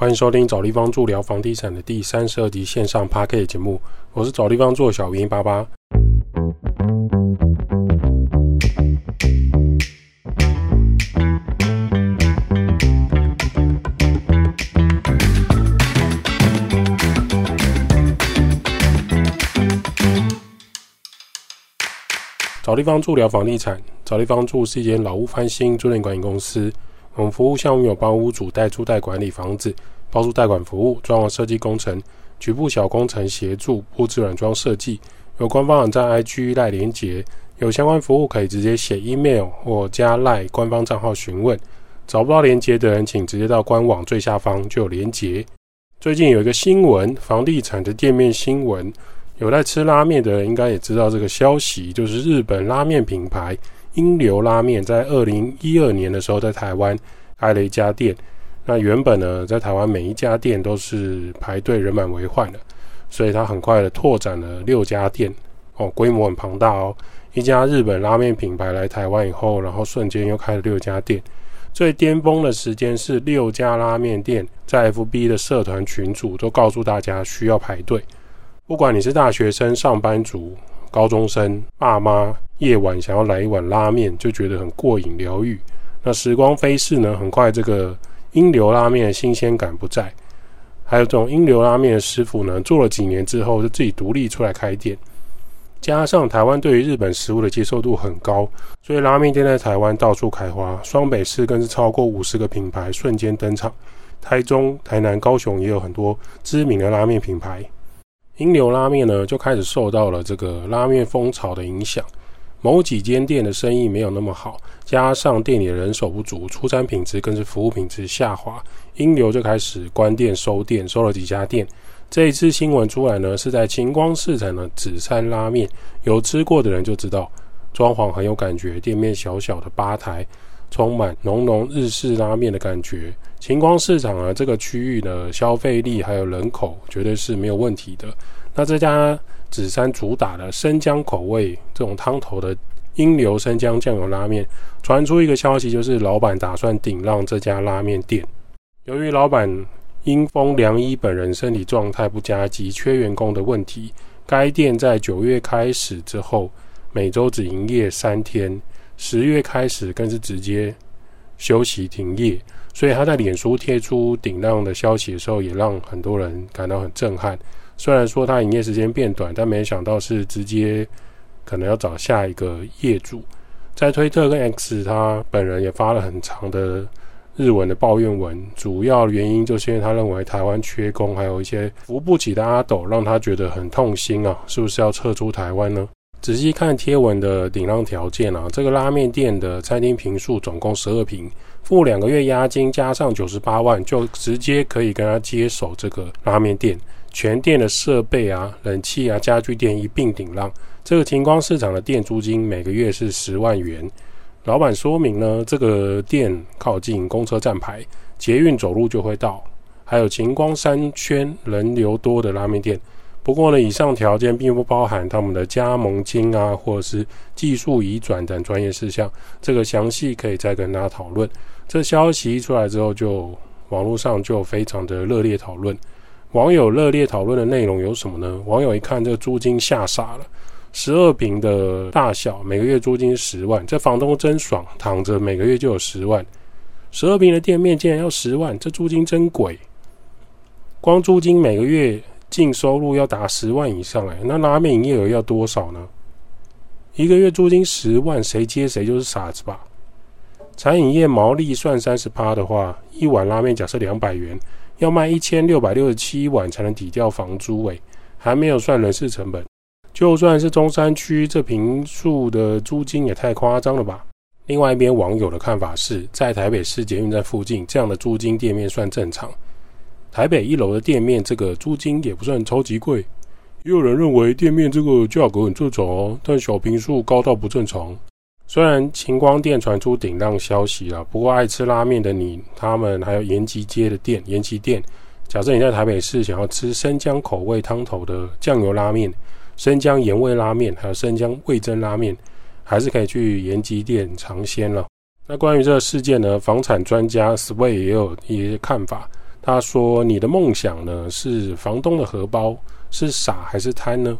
欢迎收听找地方助聊房地产的第三十二集线上 p a r k 节目，我是找地方做小云八八。找地方助聊房地产，找地方住是一间老屋翻新租赁管理公司。我们服务项目有帮屋主代租代管理房子、包租代管服务、装潢设计工程、局部小工程协助、布置软装设计。有官方网站 IG 赖连接，有相关服务可以直接写 email 或加赖官方账号询问。找不到连接的人，请直接到官网最下方就有连接。最近有一个新闻，房地产的店面新闻，有在吃拉面的人应该也知道这个消息，就是日本拉面品牌。英流拉面在二零一二年的时候在台湾开了一家店，那原本呢在台湾每一家店都是排队人满为患的，所以他很快的拓展了六家店，哦，规模很庞大哦。一家日本拉面品牌来台湾以后，然后瞬间又开了六家店，最巅峰的时间是六家拉面店在 FB 的社团群组都告诉大家需要排队，不管你是大学生、上班族。高中生爸妈夜晚想要来一碗拉面，就觉得很过瘾疗愈。那时光飞逝呢，很快这个英流拉面的新鲜感不在。还有这种英流拉面的师傅呢，做了几年之后就自己独立出来开店。加上台湾对于日本食物的接受度很高，所以拉面店在台湾到处开花。双北市更是超过五十个品牌瞬间登场。台中、台南、高雄也有很多知名的拉面品牌。英流拉面呢，就开始受到了这个拉面风潮的影响。某几间店的生意没有那么好，加上店里的人手不足，出餐品质更是服务品质下滑。英流就开始关店收店，收了几家店。这一次新闻出来呢，是在晴光市场的紫山拉面，有吃过的人就知道，装潢很有感觉，店面小小的吧台，充满浓浓日式拉面的感觉。晴光市场啊，这个区域的消费力还有人口绝对是没有问题的。那这家紫山主打的生姜口味这种汤头的英流生姜酱油拉面，传出一个消息，就是老板打算顶让这家拉面店。由于老板因风良一本人身体状态不佳及缺员工的问题，该店在九月开始之后，每周只营业三天，十月开始更是直接休息停业。所以他在脸书贴出顶浪的消息的时候，也让很多人感到很震撼。虽然说他营业时间变短，但没想到是直接可能要找下一个业主。在推特跟 X，他本人也发了很长的日文的抱怨文，主要原因就是因为他认为台湾缺工，还有一些扶不起的阿斗，让他觉得很痛心啊！是不是要撤出台湾呢？仔细看贴文的顶浪条件啊，这个拉面店的餐厅平数总共十二平，付两个月押金加上九十八万，就直接可以跟他接手这个拉面店，全店的设备啊、冷气啊、家具店一并顶让。这个晴光市场的店租金每个月是十万元。老板说明呢，这个店靠近公车站牌，捷运走路就会到，还有晴光三圈人流多的拉面店。不过呢，以上条件并不包含他们的加盟金啊，或者是技术移转等专业事项。这个详细可以再跟大家讨论。这消息一出来之后，就网络上就非常的热烈讨论。网友热烈讨论的内容有什么呢？网友一看这租金吓傻了，十二平的大小，每个月租金十万，这房东真爽，躺着每个月就有十万。十二平的店面竟然要十万，这租金真贵。光租金每个月。净收入要达十万以上哎，那拉面营业额要多少呢？一个月租金十万，谁接谁就是傻子吧？餐饮业毛利算三十趴的话，一碗拉面假设两百元，要卖一千六百六十七碗才能抵掉房租诶，还没有算人事成本。就算是中山区这平数的租金也太夸张了吧？另外一边网友的看法是在台北市捷运站附近这样的租金店面算正常。台北一楼的店面，这个租金也不算超级贵。也有人认为店面这个价格很正常哦，但小平数高到不正常。虽然晴光店传出顶浪消息了，不过爱吃拉面的你，他们还有延吉街的店，延吉店。假设你在台北市想要吃生姜口味汤头的酱油拉面、生姜盐味拉面，还有生姜味增拉面，还是可以去延吉店尝鲜了。那关于这个事件呢，房产专家 Sway 也有一些看法。他说：“你的梦想呢是房东的荷包，是傻还是贪呢？”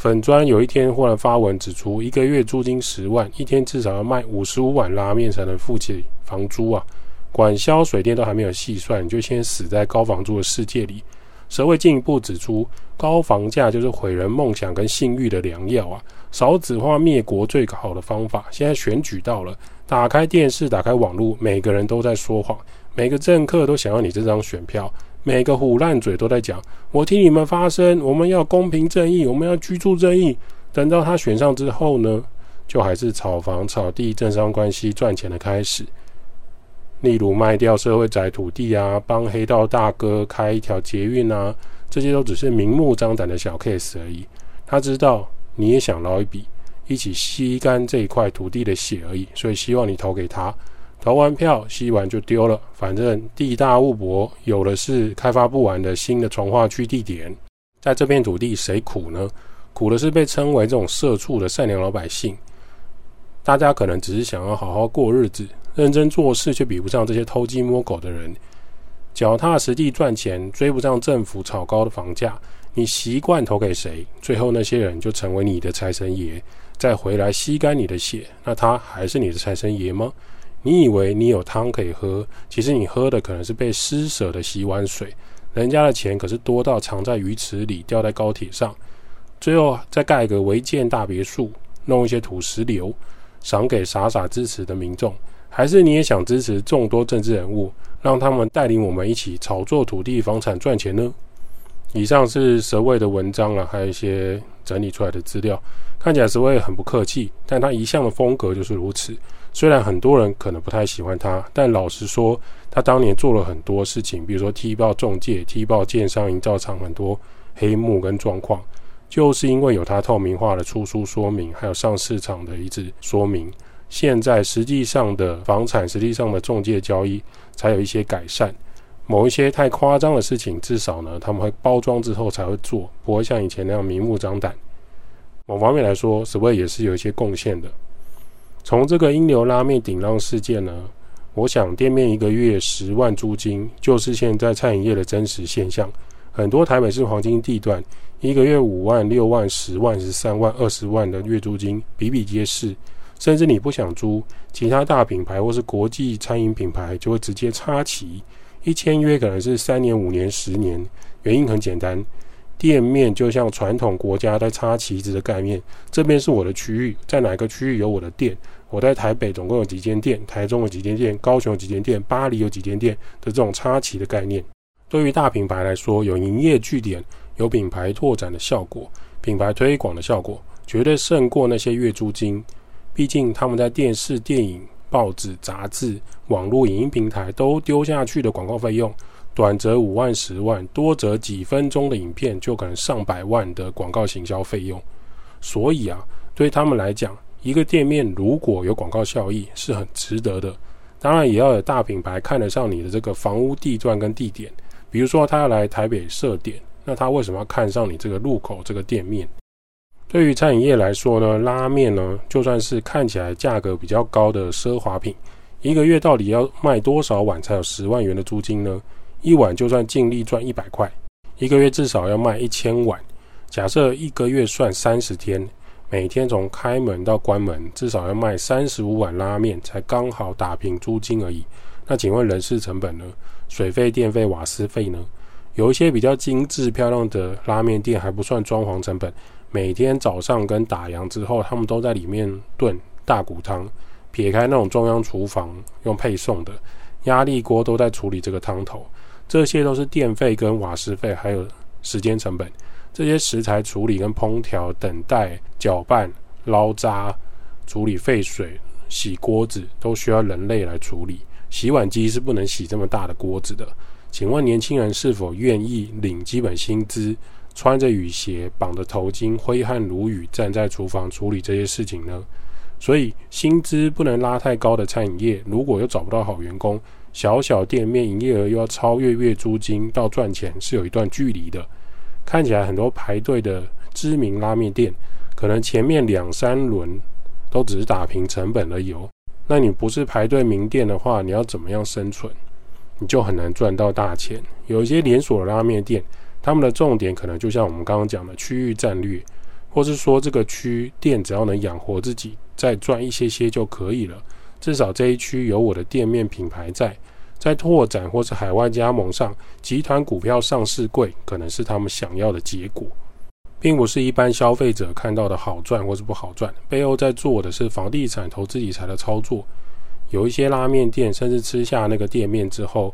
粉砖有一天忽然发文指出，一个月租金十万，一天至少要卖五十五碗拉面才能付起房租啊！管销水电都还没有细算，你就先死在高房租的世界里。社会进一步指出，高房价就是毁人梦想跟性欲的良药啊！少子化灭国最好的方法，现在选举到了，打开电视，打开网络，每个人都在说谎，每个政客都想要你这张选票，每个虎烂嘴都在讲，我替你们发声，我们要公平正义，我们要居住正义。等到他选上之后呢，就还是炒房、炒地、政商关系赚钱的开始。例如卖掉社会宅土地啊，帮黑道大哥开一条捷运啊，这些都只是明目张胆的小 case 而已。他知道你也想捞一笔，一起吸干这一块土地的血而已，所以希望你投给他。投完票吸完就丢了，反正地大物博，有的是开发不完的新的从化区地点。在这片土地，谁苦呢？苦的是被称为这种社畜的善良老百姓。大家可能只是想要好好过日子。认真做事却比不上这些偷鸡摸狗的人，脚踏实地赚钱追不上政府炒高的房价，你习惯投给谁，最后那些人就成为你的财神爷，再回来吸干你的血，那他还是你的财神爷吗？你以为你有汤可以喝，其实你喝的可能是被施舍的洗碗水，人家的钱可是多到藏在鱼池里，掉在高铁上，最后再盖个违建大别墅，弄一些土石流，赏给傻傻支持的民众。还是你也想支持众多政治人物，让他们带领我们一起炒作土地房产赚钱呢？以上是蛇卫的文章啊，还有一些整理出来的资料，看起来蛇卫很不客气，但他一向的风格就是如此。虽然很多人可能不太喜欢他，但老实说，他当年做了很多事情，比如说踢爆中介、踢爆建商营造厂很多黑幕跟状况，就是因为有他透明化的出书说明，还有上市场的一致说明。现在实际上的房产，实际上的中介交易才有一些改善。某一些太夸张的事情，至少呢他们会包装之后才会做，不会像以前那样明目张胆。某方面来说，Sway 也是有一些贡献的。从这个英流拉面顶浪事件呢，我想店面一个月十万租金，就是现在餐饮业的真实现象。很多台北市黄金地段，一个月五万、六万、十万、十三万、二十万的月租金比比皆是。甚至你不想租，其他大品牌或是国际餐饮品牌就会直接插旗，一签约可能是三年、五年、十年。原因很简单，店面就像传统国家在插旗子的概念，这边是我的区域，在哪个区域有我的店？我在台北总共有几间店，台中有几间店，高雄有几间店，巴黎有几间店的这种插旗的概念。对于大品牌来说，有营业据点，有品牌拓展的效果，品牌推广的效果，绝对胜过那些月租金。毕竟他们在电视、电影、报纸、杂志、网络影音平台都丢下去的广告费用，短则五万、十万，多则几分钟的影片就可能上百万的广告行销费用。所以啊，对他们来讲，一个店面如果有广告效益是很值得的。当然，也要有大品牌看得上你的这个房屋地段跟地点。比如说，他要来台北设点，那他为什么要看上你这个路口这个店面？对于餐饮业来说呢，拉面呢，就算是看起来价格比较高的奢华品，一个月到底要卖多少碗才有十万元的租金呢？一碗就算净利赚一百块，一个月至少要卖一千碗。假设一个月算三十天，每天从开门到关门，至少要卖三十五碗拉面，才刚好打平租金而已。那请问人事成本呢？水费、电费、瓦斯费呢？有一些比较精致漂亮的拉面店还不算装潢成本。每天早上跟打烊之后，他们都在里面炖大骨汤。撇开那种中央厨房用配送的压力锅，都在处理这个汤头。这些都是电费跟瓦斯费，还有时间成本。这些食材处理跟烹调、等待、搅拌、捞渣、处理废水、洗锅子，都需要人类来处理。洗碗机是不能洗这么大的锅子的。请问年轻人是否愿意领基本薪资？穿着雨鞋，绑着头巾，挥汗如雨，站在厨房处理这些事情呢？所以薪资不能拉太高的餐饮业，如果又找不到好员工，小小店面营业额又要超越月租金到赚钱，是有一段距离的。看起来很多排队的知名拉面店，可能前面两三轮都只是打平成本而已哦。那你不是排队名店的话，你要怎么样生存？你就很难赚到大钱。有一些连锁拉面店，他们的重点可能就像我们刚刚讲的区域战略，或是说这个区店只要能养活自己，再赚一些些就可以了。至少这一区有我的店面品牌在，在拓展或是海外加盟上，集团股票上市贵，可能是他们想要的结果，并不是一般消费者看到的好赚或是不好赚。背后在做的是房地产投资理财的操作。有一些拉面店，甚至吃下那个店面之后，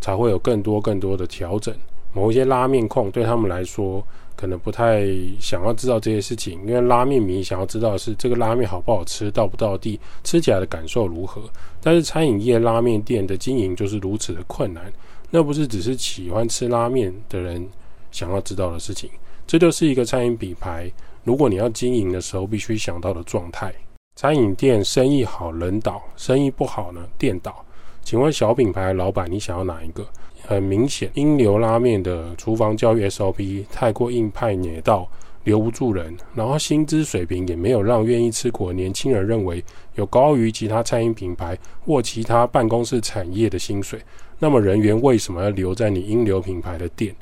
才会有更多更多的调整。某一些拉面控对他们来说，可能不太想要知道这些事情，因为拉面迷想要知道的是这个拉面好不好吃，到不到地，吃起来的感受如何。但是餐饮业拉面店的经营就是如此的困难，那不是只是喜欢吃拉面的人想要知道的事情。这就是一个餐饮品牌，如果你要经营的时候，必须想到的状态。餐饮店生意好人倒，生意不好呢店倒。请问小品牌老板，你想要哪一个？很明显，英流拉面的厨房教育 SOP 太过硬派捏到留不住人，然后薪资水平也没有让愿意吃苦的年轻人认为有高于其他餐饮品牌或其他办公室产业的薪水。那么人员为什么要留在你英流品牌的店？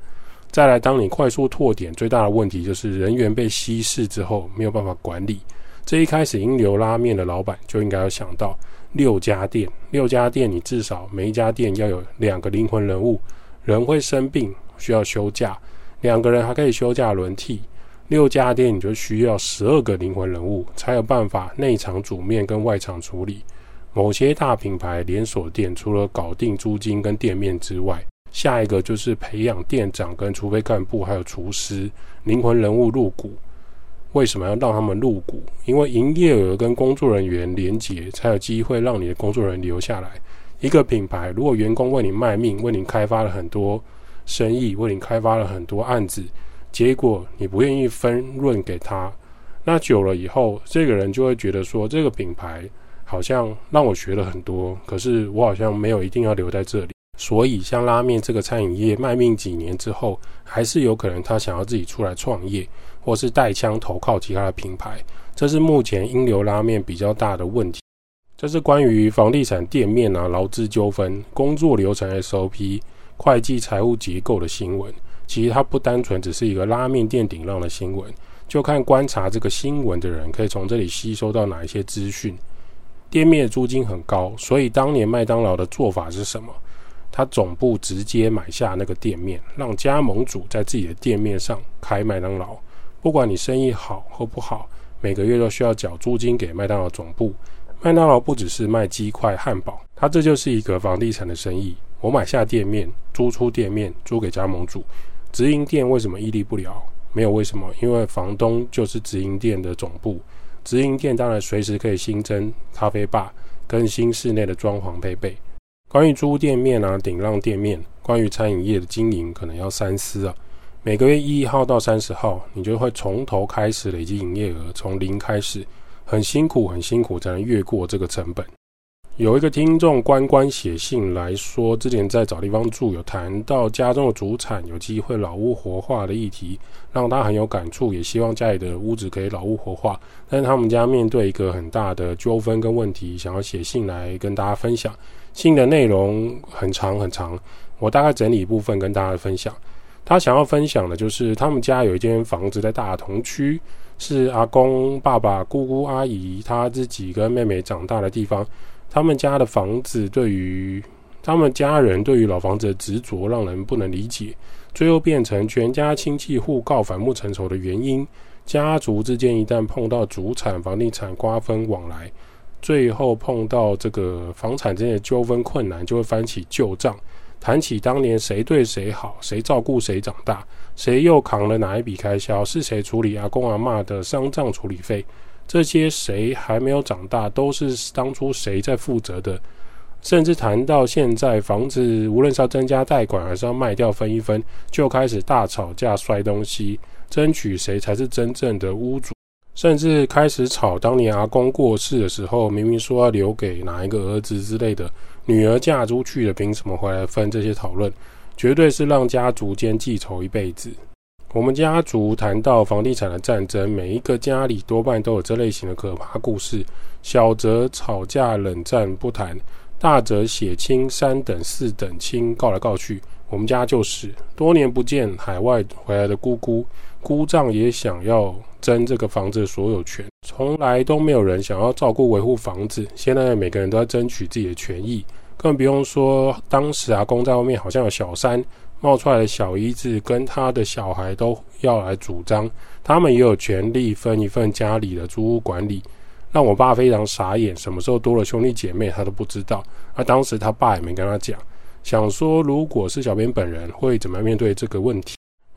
再来，当你快速拓点，最大的问题就是人员被稀释之后没有办法管理。这一开始，英流拉面的老板就应该要想到六家店，六家店你至少每一家店要有两个灵魂人物，人会生病需要休假，两个人还可以休假轮替，六家店你就需要十二个灵魂人物，才有办法内场煮面跟外场处理。某些大品牌连锁店除了搞定租金跟店面之外，下一个就是培养店长跟储备干部还有厨师灵魂人物入股。为什么要让他们入股？因为营业额跟工作人员连结，才有机会让你的工作人员留下来。一个品牌如果员工为你卖命，为你开发了很多生意，为你开发了很多案子，结果你不愿意分润给他，那久了以后，这个人就会觉得说，这个品牌好像让我学了很多，可是我好像没有一定要留在这里。所以，像拉面这个餐饮业卖命几年之后，还是有可能他想要自己出来创业。或是带枪投靠其他的品牌，这是目前英流拉面比较大的问题。这是关于房地产店面啊、劳资纠纷、工作流程 SOP、会计财务结构的新闻。其实它不单纯只是一个拉面店顶浪的新闻，就看观察这个新闻的人可以从这里吸收到哪一些资讯。店面租金很高，所以当年麦当劳的做法是什么？他总部直接买下那个店面，让加盟主在自己的店面上开麦当劳。不管你生意好或不好，每个月都需要缴租金给麦当劳总部。麦当劳不只是卖鸡块、汉堡，它这就是一个房地产的生意。我买下店面，租出店面，租给加盟主。直营店为什么屹立不了？没有为什么，因为房东就是直营店的总部。直营店当然随时可以新增咖啡吧，更新室内的装潢配备。关于租店面啊、顶浪店面，关于餐饮业的经营，可能要三思啊。每个月一号到三十号，你就会从头开始累积营业额，从零开始，很辛苦，很辛苦才能越过这个成本。有一个听众关关写信来说，之前在找地方住，有谈到家中的主产有机会老屋活化的议题，让他很有感触，也希望家里的屋子可以老屋活化。但是他们家面对一个很大的纠纷跟问题，想要写信来跟大家分享。信的内容很长很长，我大概整理一部分跟大家分享。他想要分享的就是，他们家有一间房子在大同区，是阿公、爸爸、姑姑、阿姨他自己跟妹妹长大的地方。他们家的房子对于他们家人对于老房子的执着，让人不能理解，最后变成全家亲戚互告反目成仇的原因。家族之间一旦碰到主产房地产瓜分往来，最后碰到这个房产之间的纠纷困难，就会翻起旧账。谈起当年谁对谁好，谁照顾谁长大，谁又扛了哪一笔开销，是谁处理阿公阿妈的丧葬处理费，这些谁还没有长大，都是当初谁在负责的。甚至谈到现在房子，无论是要增加贷款，还是要卖掉分一分，就开始大吵架、摔东西，争取谁才是真正的屋主。甚至开始吵当年阿公过世的时候，明明说要留给哪一个儿子之类的，女儿嫁出去了，凭什么回来分？这些讨论绝对是让家族间记仇一辈子。我们家族谈到房地产的战争，每一个家里多半都有这类型的可怕故事。小则吵架冷战不谈，大则血亲三等四等亲告来告去。我们家就是多年不见海外回来的姑姑，姑丈也想要争这个房子的所有权，从来都没有人想要照顾维护房子。现在每个人都在争取自己的权益，更不用说当时阿公在外面好像有小三。冒出来的小姨子跟他的小孩都要来主张，他们也有权利分一份家里的租屋管理，让我爸非常傻眼。什么时候多了兄弟姐妹，他都不知道。而当时他爸也没跟他讲，想说如果是小编本人会怎么样面对这个问题。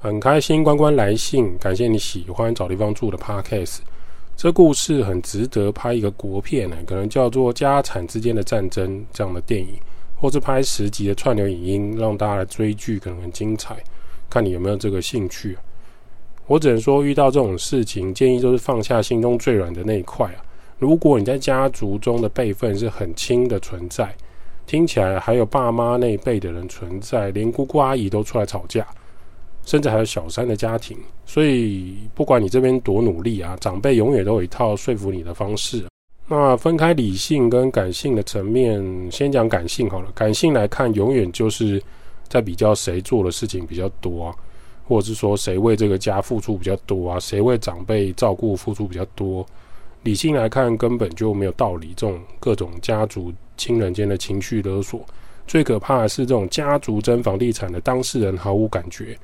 很开心关关来信，感谢你喜欢找地方住的 Podcast，这故事很值得拍一个国片呢，可能叫做家产之间的战争这样的电影。或是拍十集的串流影音，让大家来追剧，可能很精彩。看你有没有这个兴趣。我只能说，遇到这种事情，建议就是放下心中最软的那一块啊。如果你在家族中的辈分是很轻的存在，听起来还有爸妈那一辈的人存在，连姑姑阿姨都出来吵架，甚至还有小三的家庭。所以，不管你这边多努力啊，长辈永远都有一套说服你的方式。那分开理性跟感性的层面，先讲感性好了。感性来看，永远就是在比较谁做的事情比较多啊，或者是说谁为这个家付出比较多啊，谁为长辈照顾付出比较多。理性来看，根本就没有道理。这种各种家族亲人间的情绪勒索，最可怕的是这种家族争房地产的当事人毫无感觉，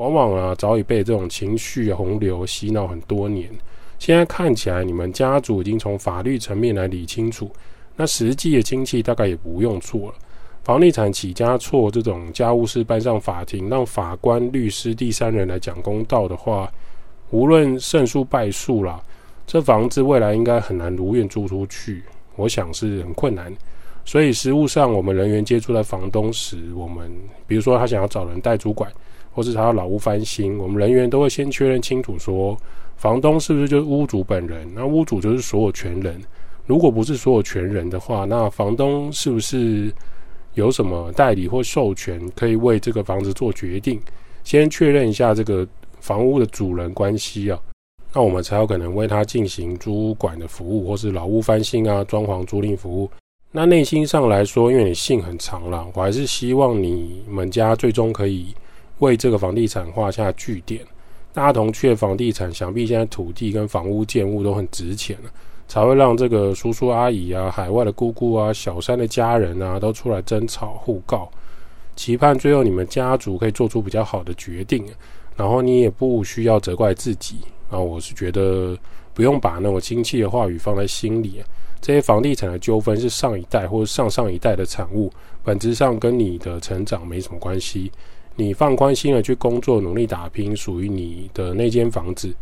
往往啊早已被这种情绪洪流洗脑很多年。现在看起来，你们家族已经从法律层面来理清楚，那实际的亲戚大概也不用做了。房地产起家错这种家务事搬上法庭，让法官、律师、第三人来讲公道的话，无论胜诉败诉啦，这房子未来应该很难如愿租出去。我想是很困难。所以实务上，我们人员接触在房东时，我们比如说他想要找人代主管，或是他老屋翻新，我们人员都会先确认清楚说。房东是不是就是屋主本人？那屋主就是所有权人。如果不是所有权人的话，那房东是不是有什么代理或授权可以为这个房子做决定？先确认一下这个房屋的主人关系啊，那我们才有可能为他进行租管的服务，或是老屋翻新啊、装潢租赁服务。那内心上来说，因为你信很长了，我还是希望你们家最终可以为这个房地产画下句点。大同区的房地产，想必现在土地跟房屋建物都很值钱了，才会让这个叔叔阿姨啊、海外的姑姑啊、小三的家人啊，都出来争吵互告，期盼最后你们家族可以做出比较好的决定。然后你也不需要责怪自己啊，我是觉得不用把那种亲戚的话语放在心里。这些房地产的纠纷是上一代或者上上一代的产物，本质上跟你的成长没什么关系。你放宽心的去工作，努力打拼，属于你的那间房子，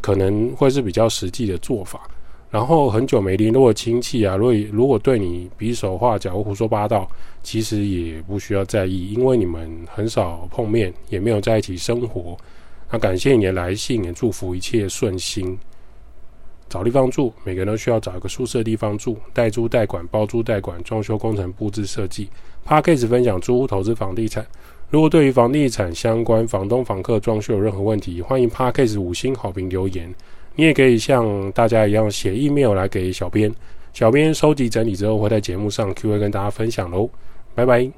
可能会是比较实际的做法。然后很久没联络亲戚啊，如果如果对你比手画脚、胡说八道，其实也不需要在意，因为你们很少碰面，也没有在一起生活。那感谢你的来信，也祝福一切顺心。找地方住，每个人都需要找一个舒适的地方住，代租代管、包租代管、装修工程、布置设计。p a r k a s 分享租屋投资房地产。如果对于房地产相关、房东、房客装修有任何问题，欢迎 Parkcase 五星好评留言。你也可以像大家一样写 email 来给小编，小编收集整理之后会在节目上 Q&A 跟大家分享喽。拜拜。